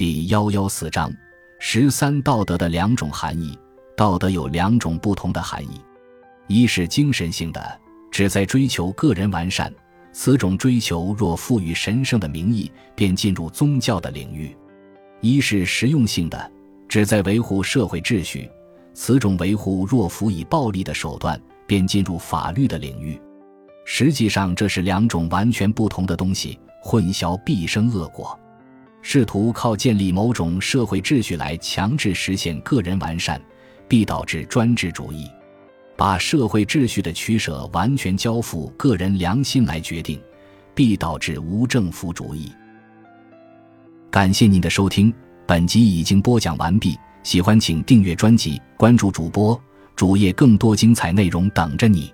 第幺幺四章十三道德的两种含义。道德有两种不同的含义：一是精神性的，旨在追求个人完善，此种追求若赋予神圣的名义，便进入宗教的领域；一是实用性的，旨在维护社会秩序，此种维护若辅以暴力的手段，便进入法律的领域。实际上，这是两种完全不同的东西，混淆必生恶果。试图靠建立某种社会秩序来强制实现个人完善，必导致专制主义；把社会秩序的取舍完全交付个人良心来决定，必导致无政府主义。感谢您的收听，本集已经播讲完毕。喜欢请订阅专辑，关注主播主页，更多精彩内容等着你。